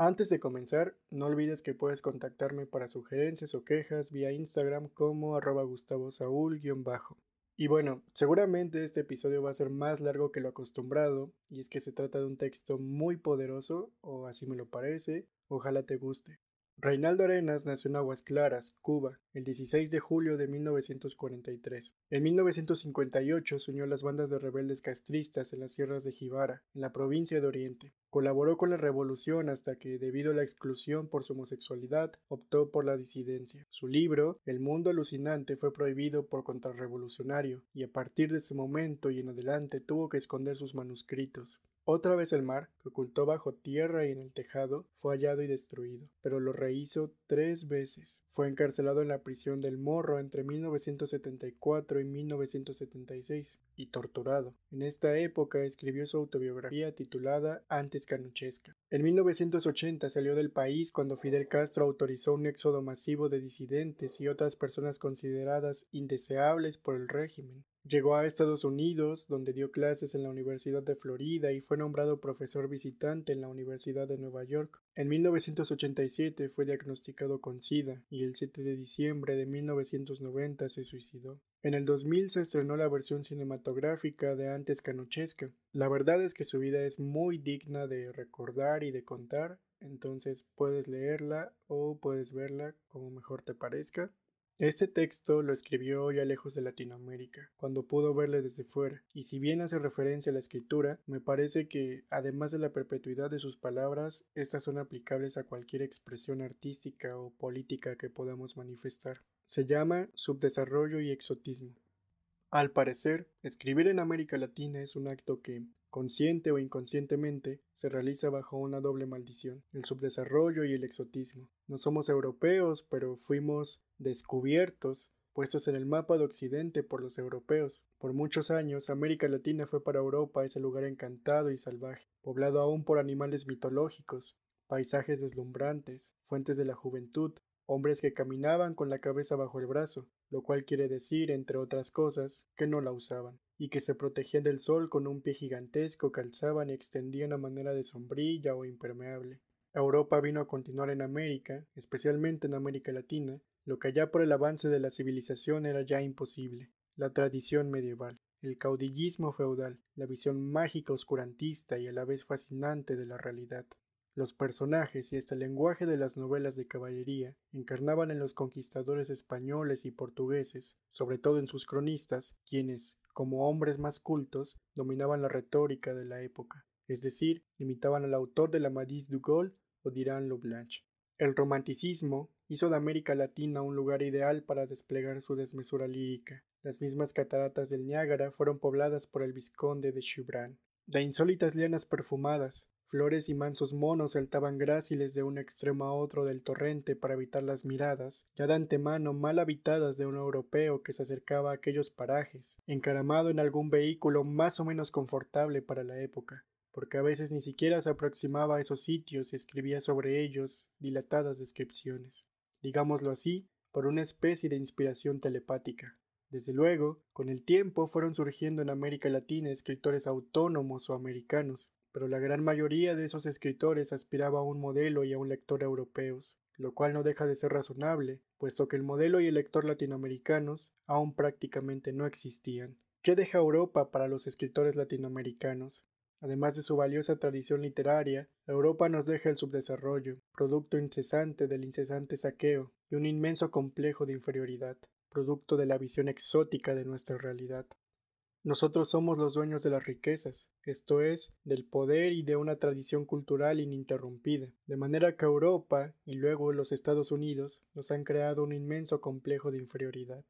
Antes de comenzar, no olvides que puedes contactarme para sugerencias o quejas vía Instagram como arroba Gustavo bajo Y bueno, seguramente este episodio va a ser más largo que lo acostumbrado, y es que se trata de un texto muy poderoso, o así me lo parece, ojalá te guste. Reinaldo Arenas nació en Aguas Claras, Cuba, el 16 de julio de 1943. En 1958 se unió a las bandas de rebeldes castristas en las sierras de Jibara, en la provincia de Oriente. Colaboró con la revolución hasta que, debido a la exclusión por su homosexualidad, optó por la disidencia. Su libro, El mundo alucinante, fue prohibido por contrarrevolucionario, y a partir de ese momento y en adelante tuvo que esconder sus manuscritos. Otra vez el mar, que ocultó bajo tierra y en el tejado, fue hallado y destruido, pero lo rehizo tres veces. Fue encarcelado en la prisión del Morro entre 1974 y 1976 y torturado. En esta época escribió su autobiografía titulada Antes Canuchesca. En 1980 salió del país cuando Fidel Castro autorizó un éxodo masivo de disidentes y otras personas consideradas indeseables por el régimen. Llegó a Estados Unidos, donde dio clases en la Universidad de Florida y fue nombrado profesor visitante en la Universidad de Nueva York. En 1987 fue diagnosticado con SIDA y el 7 de diciembre de 1990 se suicidó. En el 2000 se estrenó la versión cinematográfica de Antes Canochesca. La verdad es que su vida es muy digna de recordar y de contar, entonces puedes leerla o puedes verla como mejor te parezca. Este texto lo escribió ya lejos de Latinoamérica, cuando pudo verle desde fuera, y si bien hace referencia a la escritura, me parece que, además de la perpetuidad de sus palabras, estas son aplicables a cualquier expresión artística o política que podamos manifestar. Se llama subdesarrollo y exotismo. Al parecer, escribir en América Latina es un acto que, consciente o inconscientemente, se realiza bajo una doble maldición, el subdesarrollo y el exotismo. No somos europeos, pero fuimos descubiertos, puestos en el mapa de Occidente por los europeos. Por muchos años, América Latina fue para Europa ese lugar encantado y salvaje, poblado aún por animales mitológicos, paisajes deslumbrantes, fuentes de la juventud, hombres que caminaban con la cabeza bajo el brazo, lo cual quiere decir, entre otras cosas, que no la usaban, y que se protegían del sol con un pie gigantesco que alzaban y extendían a manera de sombrilla o impermeable. Europa vino a continuar en América, especialmente en América Latina, lo que allá por el avance de la civilización era ya imposible, la tradición medieval, el caudillismo feudal, la visión mágica oscurantista y a la vez fascinante de la realidad. Los personajes y el lenguaje de las novelas de caballería encarnaban en los conquistadores españoles y portugueses, sobre todo en sus cronistas, quienes, como hombres más cultos, dominaban la retórica de la época, es decir, imitaban al autor de la Madis du Gaulle o dirán Blanche. El romanticismo hizo de América Latina un lugar ideal para desplegar su desmesura lírica. Las mismas cataratas del Niágara fueron pobladas por el vizconde de Chubran. De insólitas lianas perfumadas, Flores y mansos monos saltaban gráciles de un extremo a otro del torrente para evitar las miradas, ya de antemano mal habitadas de un europeo que se acercaba a aquellos parajes, encaramado en algún vehículo más o menos confortable para la época, porque a veces ni siquiera se aproximaba a esos sitios y escribía sobre ellos dilatadas descripciones, digámoslo así, por una especie de inspiración telepática. Desde luego, con el tiempo fueron surgiendo en América Latina escritores autónomos o americanos, pero la gran mayoría de esos escritores aspiraba a un modelo y a un lector europeos, lo cual no deja de ser razonable, puesto que el modelo y el lector latinoamericanos aún prácticamente no existían. ¿Qué deja Europa para los escritores latinoamericanos? Además de su valiosa tradición literaria, Europa nos deja el subdesarrollo, producto incesante del incesante saqueo, y un inmenso complejo de inferioridad, producto de la visión exótica de nuestra realidad. Nosotros somos los dueños de las riquezas, esto es, del poder y de una tradición cultural ininterrumpida, de manera que Europa y luego los Estados Unidos nos han creado un inmenso complejo de inferioridad.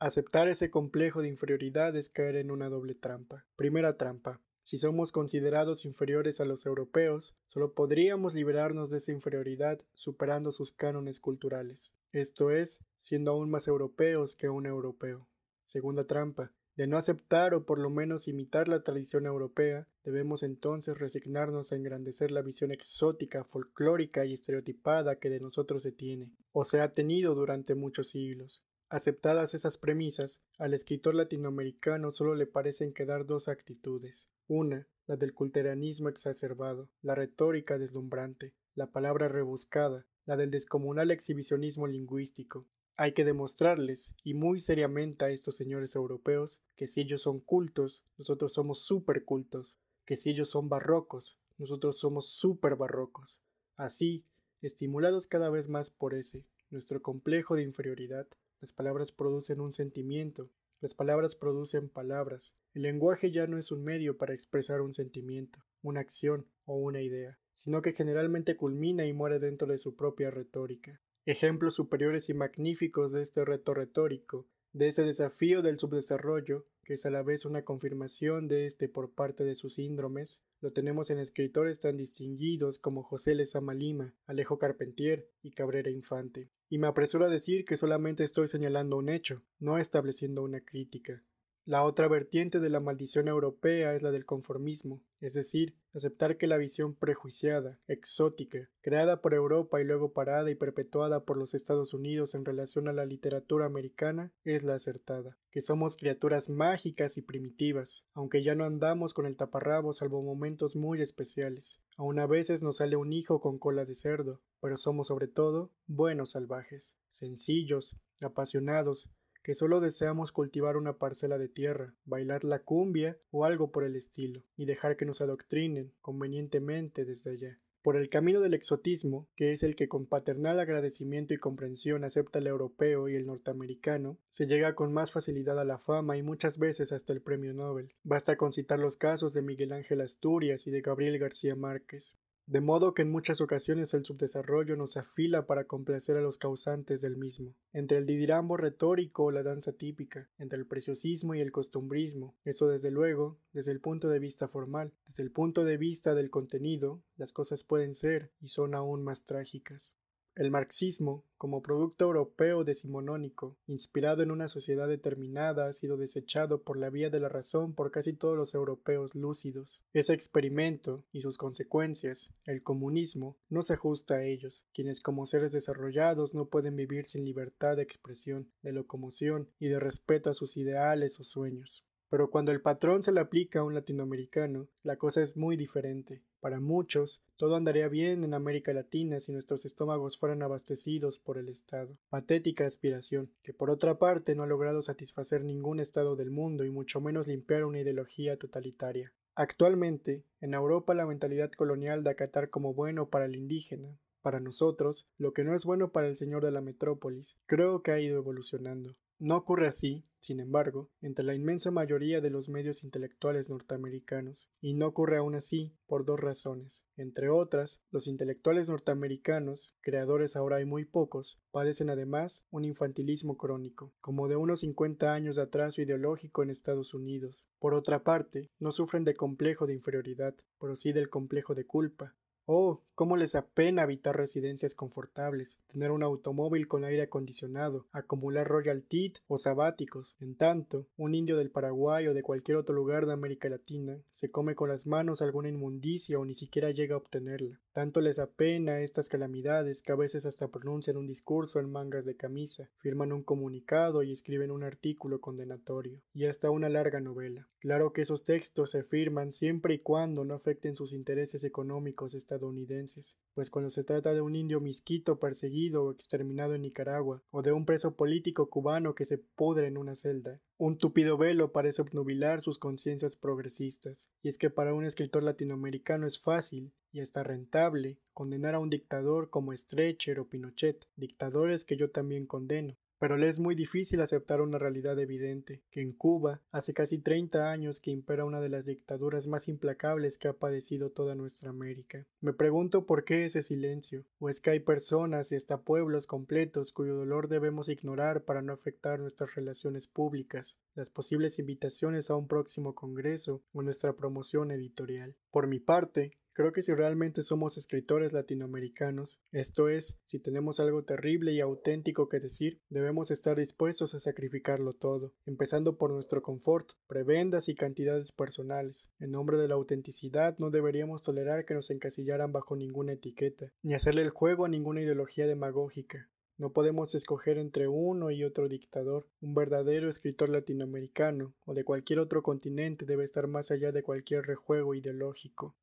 Aceptar ese complejo de inferioridad es caer en una doble trampa. Primera trampa. Si somos considerados inferiores a los europeos, solo podríamos liberarnos de esa inferioridad superando sus cánones culturales, esto es, siendo aún más europeos que un europeo. Segunda trampa de no aceptar o por lo menos imitar la tradición europea, debemos entonces resignarnos a engrandecer la visión exótica, folclórica y estereotipada que de nosotros se tiene, o se ha tenido durante muchos siglos. Aceptadas esas premisas, al escritor latinoamericano solo le parecen quedar dos actitudes. Una, la del culteranismo exacerbado, la retórica deslumbrante, la palabra rebuscada, la del descomunal exhibicionismo lingüístico. Hay que demostrarles, y muy seriamente a estos señores europeos, que si ellos son cultos, nosotros somos supercultos, que si ellos son barrocos, nosotros somos super barrocos. Así, estimulados cada vez más por ese, nuestro complejo de inferioridad, las palabras producen un sentimiento, las palabras producen palabras. El lenguaje ya no es un medio para expresar un sentimiento, una acción o una idea, sino que generalmente culmina y muere dentro de su propia retórica. Ejemplos superiores y magníficos de este reto retórico, de ese desafío del subdesarrollo, que es a la vez una confirmación de este por parte de sus síndromes, lo tenemos en escritores tan distinguidos como José Lezama Lima, Alejo Carpentier y Cabrera Infante. Y me apresuro a decir que solamente estoy señalando un hecho, no estableciendo una crítica. La otra vertiente de la maldición europea es la del conformismo, es decir, aceptar que la visión prejuiciada, exótica, creada por Europa y luego parada y perpetuada por los Estados Unidos en relación a la literatura americana es la acertada, que somos criaturas mágicas y primitivas, aunque ya no andamos con el taparrabo salvo momentos muy especiales. Aún a veces nos sale un hijo con cola de cerdo, pero somos sobre todo buenos salvajes, sencillos, apasionados, que solo deseamos cultivar una parcela de tierra, bailar la cumbia o algo por el estilo, y dejar que nos adoctrinen convenientemente desde allá. Por el camino del exotismo, que es el que con paternal agradecimiento y comprensión acepta el europeo y el norteamericano, se llega con más facilidad a la fama y muchas veces hasta el premio Nobel. Basta con citar los casos de Miguel Ángel Asturias y de Gabriel García Márquez. De modo que en muchas ocasiones el subdesarrollo nos afila para complacer a los causantes del mismo. Entre el didirambo retórico o la danza típica, entre el preciosismo y el costumbrismo, eso desde luego, desde el punto de vista formal, desde el punto de vista del contenido, las cosas pueden ser y son aún más trágicas. El marxismo, como producto europeo decimonónico, inspirado en una sociedad determinada, ha sido desechado por la vía de la razón por casi todos los europeos lúcidos. Ese experimento y sus consecuencias, el comunismo, no se ajusta a ellos, quienes como seres desarrollados no pueden vivir sin libertad de expresión, de locomoción y de respeto a sus ideales o sueños. Pero cuando el patrón se le aplica a un latinoamericano, la cosa es muy diferente. Para muchos, todo andaría bien en América Latina si nuestros estómagos fueran abastecidos por el Estado. Patética aspiración, que por otra parte no ha logrado satisfacer ningún Estado del mundo y mucho menos limpiar una ideología totalitaria. Actualmente, en Europa la mentalidad colonial de acatar como bueno para el indígena, para nosotros, lo que no es bueno para el señor de la metrópolis, creo que ha ido evolucionando. No ocurre así, sin embargo, entre la inmensa mayoría de los medios intelectuales norteamericanos, y no ocurre aún así por dos razones. Entre otras, los intelectuales norteamericanos, creadores ahora hay muy pocos, padecen además un infantilismo crónico, como de unos 50 años de atraso ideológico en Estados Unidos. Por otra parte, no sufren de complejo de inferioridad, pero sí del complejo de culpa, Oh, cómo les apena habitar residencias confortables, tener un automóvil con aire acondicionado, acumular royalty o sabáticos. En tanto, un indio del Paraguay o de cualquier otro lugar de América Latina se come con las manos alguna inmundicia o ni siquiera llega a obtenerla. Tanto les apena estas calamidades que a veces hasta pronuncian un discurso en mangas de camisa, firman un comunicado y escriben un artículo condenatorio, y hasta una larga novela. Claro que esos textos se firman siempre y cuando no afecten sus intereses económicos estadounidenses, pues cuando se trata de un indio misquito perseguido o exterminado en Nicaragua, o de un preso político cubano que se pudre en una celda, un tupido velo parece obnubilar sus conciencias progresistas, y es que para un escritor latinoamericano es fácil, y hasta rentable, condenar a un dictador como Stretcher o Pinochet, dictadores que yo también condeno, pero le es muy difícil aceptar una realidad evidente, que en Cuba hace casi 30 años que impera una de las dictaduras más implacables que ha padecido toda nuestra América. Me pregunto por qué ese silencio, o es que hay personas y hasta pueblos completos cuyo dolor debemos ignorar para no afectar nuestras relaciones públicas, las posibles invitaciones a un próximo congreso o nuestra promoción editorial. Por mi parte, Creo que si realmente somos escritores latinoamericanos, esto es, si tenemos algo terrible y auténtico que decir, debemos estar dispuestos a sacrificarlo todo, empezando por nuestro confort, prebendas y cantidades personales. En nombre de la autenticidad no deberíamos tolerar que nos encasillaran bajo ninguna etiqueta, ni hacerle el juego a ninguna ideología demagógica. No podemos escoger entre uno y otro dictador. Un verdadero escritor latinoamericano o de cualquier otro continente debe estar más allá de cualquier rejuego ideológico.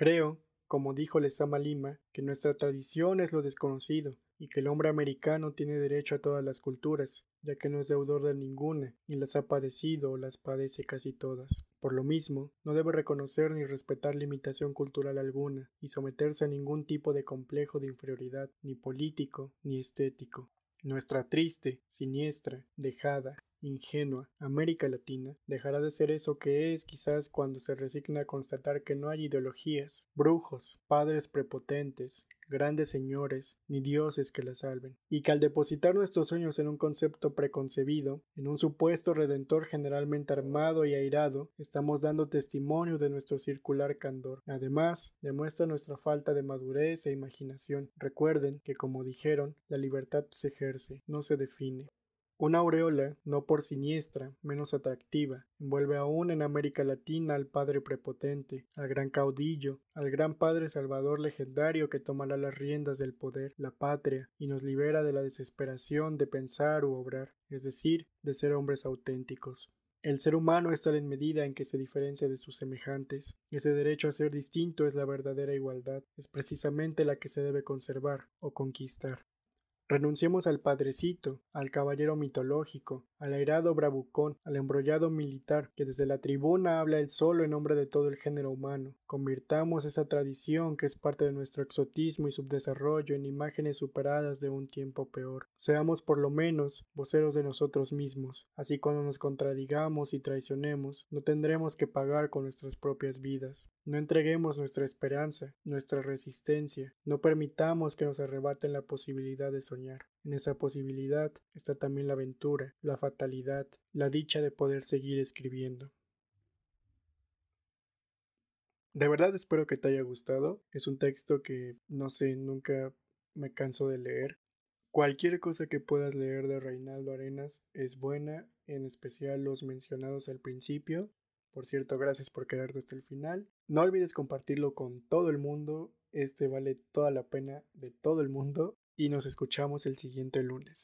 Creo como dijo Lesama Lima, que nuestra tradición es lo desconocido y que el hombre americano tiene derecho a todas las culturas, ya que no es deudor de ninguna, ni las ha padecido o las padece casi todas. Por lo mismo, no debe reconocer ni respetar limitación cultural alguna, y someterse a ningún tipo de complejo de inferioridad, ni político ni estético. Nuestra triste, siniestra, dejada, ingenua América Latina dejará de ser eso que es quizás cuando se resigna a constatar que no hay ideologías, brujos, padres prepotentes, grandes señores, ni dioses que la salven, y que al depositar nuestros sueños en un concepto preconcebido, en un supuesto redentor generalmente armado y airado, estamos dando testimonio de nuestro circular candor. Además, demuestra nuestra falta de madurez e imaginación. Recuerden que, como dijeron, la libertad se ejerce, no se define. Una aureola, no por siniestra, menos atractiva, envuelve aún en América Latina al padre prepotente, al gran caudillo, al gran padre salvador legendario que tomará las riendas del poder, la patria, y nos libera de la desesperación de pensar u obrar, es decir, de ser hombres auténticos. El ser humano está en medida en que se diferencia de sus semejantes. Ese derecho a ser distinto es la verdadera igualdad, es precisamente la que se debe conservar o conquistar. Renunciemos al padrecito, al caballero mitológico, al airado bravucón, al embrollado militar, que desde la tribuna habla él solo en nombre de todo el género humano. Convirtamos esa tradición que es parte de nuestro exotismo y subdesarrollo en imágenes superadas de un tiempo peor. Seamos por lo menos voceros de nosotros mismos. Así cuando nos contradigamos y traicionemos, no tendremos que pagar con nuestras propias vidas. No entreguemos nuestra esperanza, nuestra resistencia. No permitamos que nos arrebaten la posibilidad de en esa posibilidad está también la aventura, la fatalidad, la dicha de poder seguir escribiendo. De verdad espero que te haya gustado. Es un texto que, no sé, nunca me canso de leer. Cualquier cosa que puedas leer de Reinaldo Arenas es buena, en especial los mencionados al principio. Por cierto, gracias por quedarte hasta el final. No olvides compartirlo con todo el mundo. Este vale toda la pena de todo el mundo y nos escuchamos el siguiente lunes.